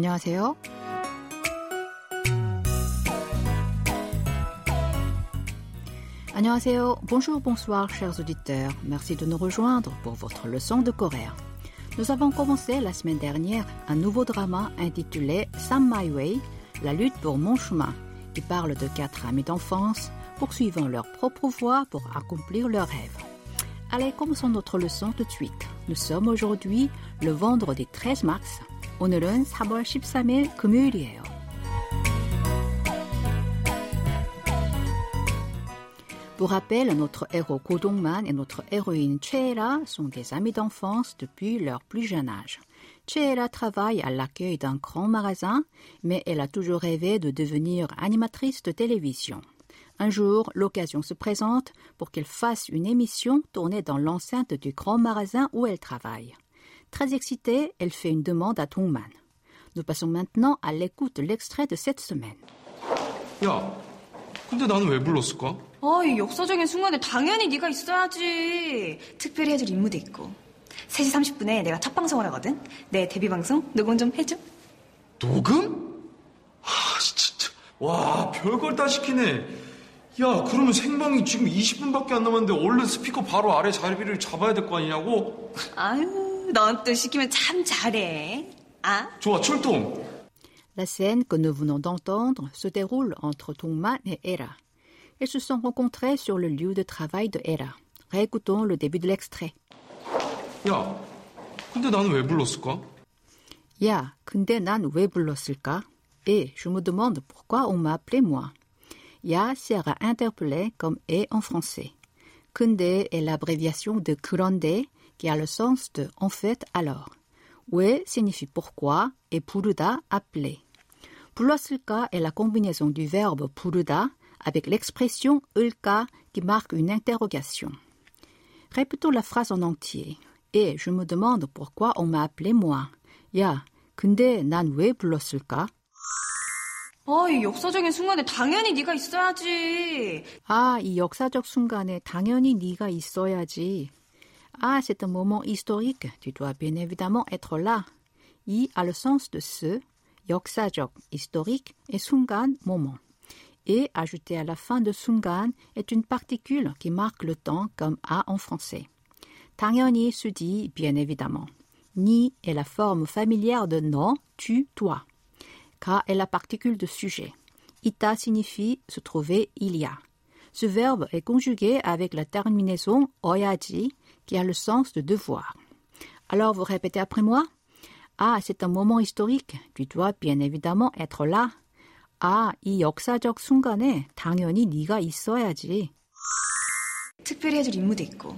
안녕하세요. Annyeonghaseyo. Bonjour, bonsoir, chers auditeurs. Merci de nous rejoindre pour votre leçon de coréen. Nous avons commencé la semaine dernière un nouveau drama intitulé Sam My Way, la lutte pour mon chemin, qui parle de quatre amis d'enfance poursuivant leur propre voie pour accomplir leurs rêves. Allez, commençons notre leçon tout de suite. Nous sommes aujourd'hui le vendredi 13 mars. 오늘은 4월 13일 금요일이에요. Pour rappel, notre héros Ko Dong-man et notre héroïne Cheera sont des amis d'enfance depuis leur plus jeune âge. Cheera travaille à l'accueil d'un grand magasin, mais elle a toujours rêvé de devenir animatrice de télévision. Un jour, l'occasion se présente pour qu'elle fasse une émission tournée dans l'enceinte du grand magasin où elle travaille. Très excitée, elle fait une demande à Dong-man. Nous passons maintenant à l'écoute de l'extrait de cette semaine. 야, 근데 나는 왜 불렀을까? 아, 이 역사적인 순간에 당연히 네가 있어야지. 특별히 해줄 임무도 있고. 3시 30분에 내가 첫 방송을 하거든. 내 데뷔 방송 녹음 좀 해줘. 녹음? 아, 진짜. 와, 별걸 다 시키네. 야, 그러면 생방이 지금 20분밖에 안 남았는데 얼른 스피커 바로 아래 자리를 잡아야 될 거 아니냐고? 아유, 넌 또 시키면 참 잘해. 아? 좋아, 출동. La scène que nous venons d'entendre se déroule entre Dong-man et Hera. Ils se sont rencontrés sur le lieu de travail de Hera. Réécoutons le début de l'extrait. 야, 근데 나는 왜 불렀을까? 야, 근데 난 왜 불렀을까? Et je me demande pourquoi on m'a appelé moi. Ya sert à interpeller comme et en français. 근데 est l'abréviation de 그런데 qui a le sens de en fait alors. 왜 signifie pourquoi et 부르다 appeler. 불렀을까 est la combinaison du verbe 부르다 avec l'expression 을까 qui marque une interrogation. Répétons la phrase en entier. Et je me demande pourquoi on m'a appelé moi. 야, 근데 난 왜 불렀을까? 아, 이 역사적인 순간에 당연히 네가 있어야지. 아, 이 역사적 순간에 당연히 네가 있어야지. Ah, c'est un moment historique. Tu dois bien évidemment être là. 이 a le sens de ce, 역사적, historique, et 순간, moment. Et ajouté à la fin de 순간 est une particule qui marque le temps comme a en français. 당연히 se dit bien évidemment. Ni est la forme familière de non, tu, toi. Ka est la particule de sujet. Ita signifie se trouver, il y a. Ce verbe est conjugué avec la terminaison oyaji qui a le sens de devoir. Alors vous répétez après moi. Ah, c'est un moment historique. Tu dois bien évidemment être là. 아, 이 역사적 순간에 당연히 네가 있어야지. 특별히 해줄 임무도 있고.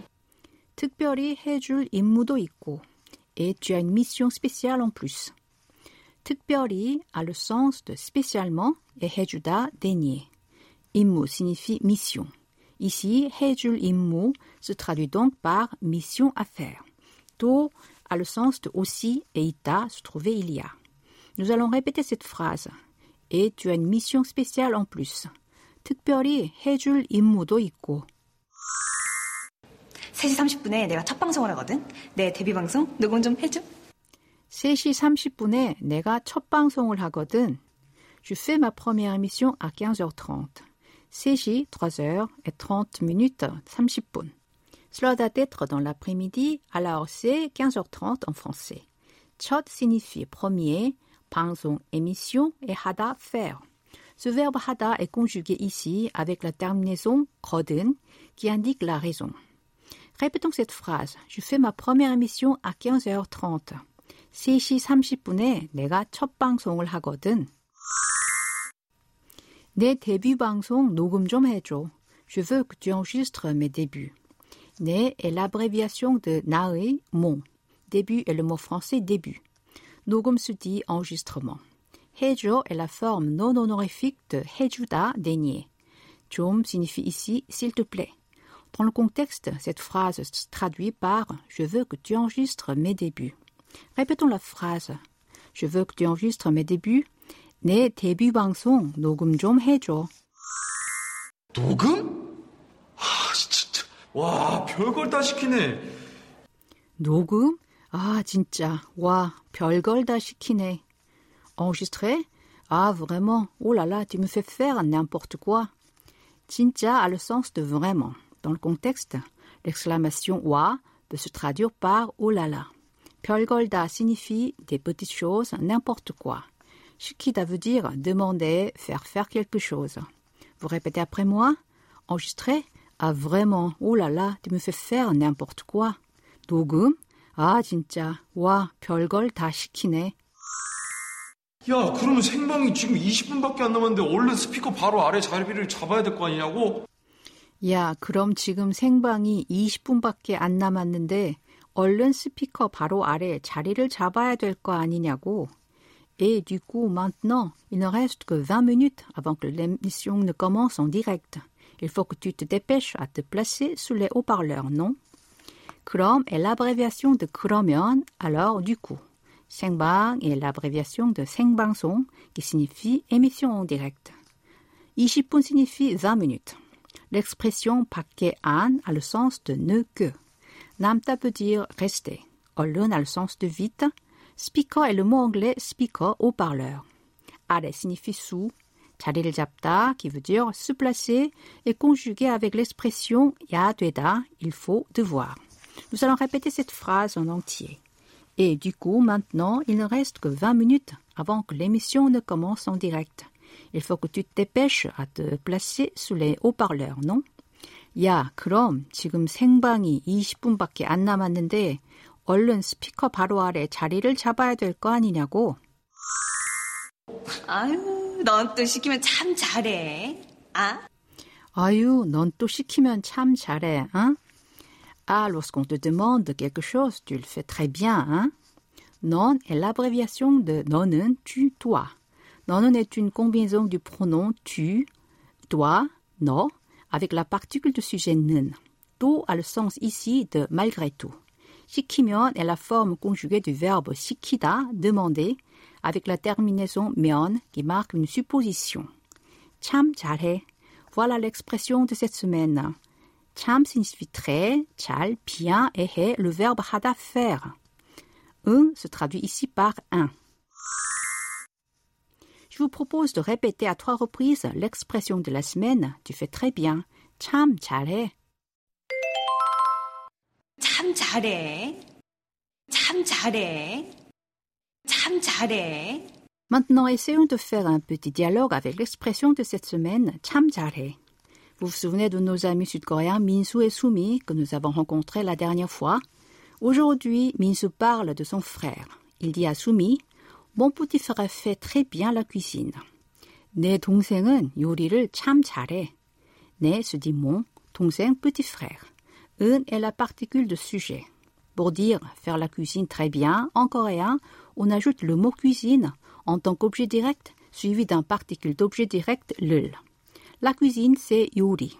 특별히 해줄 임무도 있고. Et tu as une mission spéciale en plus. 특별히 a le sens de spécialement et 해주다 dénier. 임무 signifie mission. Ici, 해줄 임무 se traduit donc par mission à faire. 또 a le sens de aussi et ita se trouver il y a. Nous allons répéter cette phrase. Et tu as une mission spéciale en plus. 특별히 해줄 임무도 있고. 3시 30분에 내가 첫 방송을 하거든. 내 데뷔 방송 녹음 좀 해줘. 3시 30분에 내가 첫 방송을 하거든. Je fais ma première émission à 15h30. 3시, 3h et 30 minutes, 30분. Cela doit être dans l'après-midi, alors c'est 15h30 en français. 첫 signifie premier, 방송, émission et 하다, faire. Ce verbe 하다 est conjugué ici avec la terminaison 거든 qui indique la raison. Répétons cette phrase. Je fais ma première émission à 15h30. 3시 30분에 내가 첫 방송을 하거든. 내 데뷔 방송 녹음 좀 해줘. Je veux que tu enregistres mes débuts. 내 est l'abréviation de 나의, mon. Début est le mot français début. 녹음 se dit enregistrement. 해줘 est la forme non honorifique de 해주다, dénier. 좀 signifie ici s'il te plaît. Dans le contexte, cette phrase se traduit par Je veux que tu enregistres mes débuts. Répétons la phrase. Je veux que tu enregistres mes débuts. 내 데뷔 방송 녹음 좀 해줘. 녹음? 아, 진짜. 와, 별걸 다 시키네. 녹음? 아, 진짜. 와, 별걸 다 시키네. Enregistrer Ah, vraiment Oh là là, tu me fais faire n'importe quoi. 진짜 a le sens de vraiment. Dans le contexte, l'exclamation wa peut se traduire par oh là là. 별걸 다 signifie des petites choses, n'importe quoi. 시키다 veut dire demander, faire faire quelque chose. Vous répétez après moi Enregistrer Ah vraiment, oh là là, tu me fais faire n'importe quoi. 녹음 아 진짜 와 별걸 다 시키네. 야, 그러면 생방이 지금 20분밖에 안 남았는데 얼른 스피커 바로 아래 자리를 잡아야 될 거 아니냐고? 야, 그럼 지금 생방이 20분밖에 안 남았는데 얼른 스피커 바로 아래 자리를 잡아야 될 거 아니냐고. Et du coup, maintenant, il ne reste que 20 minutes avant que l'émission ne commence en direct. Il faut que tu te dépêches à te placer sous les haut-parleurs, non? 그럼 est l'abréviation de 그러면, alors du coup. 생방 est l'abréviation de 생방송 qui signifie émission en direct. 20분 signifie 20 minutes. L'expression 밖에 안 a le sens de ne que. 남다 veut dire rester. 얼른 a le sens de vite. Speaker est le mot anglais speaker, haut-parleur. 아래 signifie sous. 자리를 잡다 qui veut dire se placer est conjugué avec l'expression 야 되다, il faut, devoir. Nous allons répéter cette phrase en entier. Et du coup, maintenant, il ne reste que 20 minutes avant que l'émission ne commence en direct. Il faut que tu te dépêches à te placer sous les haut-parleurs, non? 야, 그럼 지금 생방이 20분밖에 안 남았는데 얼른 스피커 바로 아래 자리를 잡아야 될 거 아니냐고. 아유, 넌 또 시키면 참 잘해. 아? 아유, 넌 또 시키면 참 잘해, 응? Ah, lorsqu'on te demande quelque chose, tu le fais très bien, hein? Non est l'abréviation de 너는, tu, toi. 너는 est une combinaison du pronom tu, toi, no, avec la particule de sujet 는. To a le sens ici de malgré tout. 시키면 est la forme conjuguée du verbe 시키다, demander, avec la terminaison 면 qui marque une supposition. 참 잘해. Voilà l'expression de cette semaine. 참 signifie très, 잘, bien et 해, le verbe 하다 faire. Un se traduit ici par un. Je vous propose de répéter à trois reprises l'expression de la semaine. Tu fais très bien. 참 잘해. 참 잘해. 참 잘해. 참 잘해. Maintenant, essayons de faire un petit dialogue avec l'expression de cette semaine, 참 잘해. Vous vous souvenez de nos amis sud-coréens Minsu et Sumi que nous avons rencontrés la dernière fois Aujourd'hui, Minsu parle de son frère. Il dit à Sumi Mon petit frère fait très bien la cuisine. 내 동생은 요리를 참 잘해. 내 se dit mon, 동생 petit frère. Un est la particule de sujet. Pour dire faire la cuisine très bien, en coréen, on ajoute le mot cuisine en tant qu'objet direct suivi d'un particule d'objet direct 를. La cuisine, c'est 요리.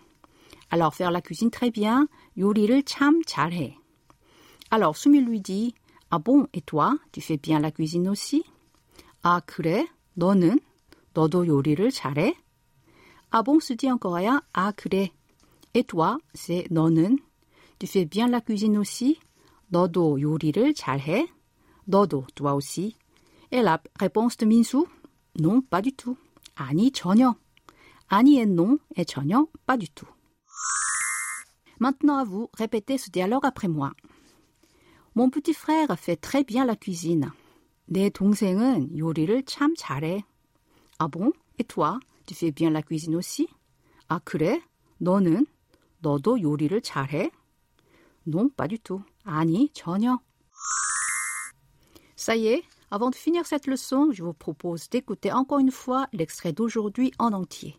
Alors, faire la cuisine très bien, 요리를 참 잘해. Alors, Sumi lui dit, ah bon, et toi, tu fais bien la cuisine aussi? Ah, 그래? 너는? 너도 요리를 잘해? Ah bon, se dit en coréen, ah, 그래. Et toi, c'est 너는? Tu fais bien la cuisine aussi? 너도 요리를 잘해? 너도, toi aussi. Et la réponse de Minsu? Non, pas du tout. 아니, 전혀. 아니 et non et 전혀, pas du tout. Maintenant à vous, répétez ce dialogue après moi. Mon petit frère fait très bien la cuisine. 내 동생은 요리를 참 잘해. Ah bon? Et toi? Tu fais bien la cuisine aussi? 아 그래? 너는? 너도 요리를 잘해? Non, pas du tout. 아니, 전혀. Ça y est, avant de finir cette leçon, je vous propose d'écouter encore une fois l'extrait d'aujourd'hui en entier.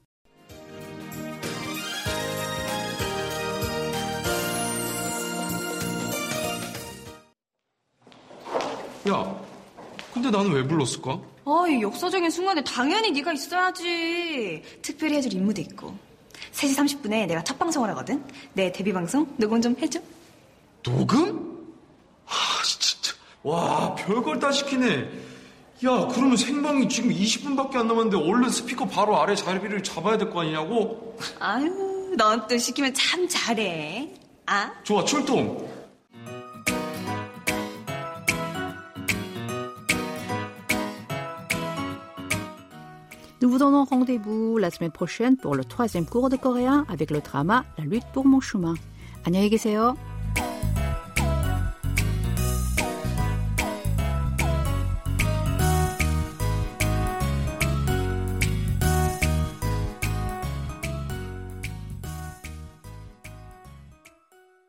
야, 근데 나는 왜 불렀을까? 어, 이 역사적인 순간에 당연히 네가 있어야지. 특별히 해줄 임무도 있고. 3시 30분에 내가 첫 방송을 하거든. 내 데뷔 방송 녹음 좀 해줘. 녹음? 아, 진짜. 와, 별걸 다 시키네. 야, 그러면 생방이 지금 20분밖에 안 남았는데 얼른 스피커 바로 아래 자리를 잡아야 될 거 아니냐고? 아유, 넌 또 시키면 참 잘해. 아? 좋아, 출동. Nous vous donnons rendez-vous la semaine prochaine pour le troisième cours de coréen avec le drama La lutte pour mon chemin. 안녕히 계세요.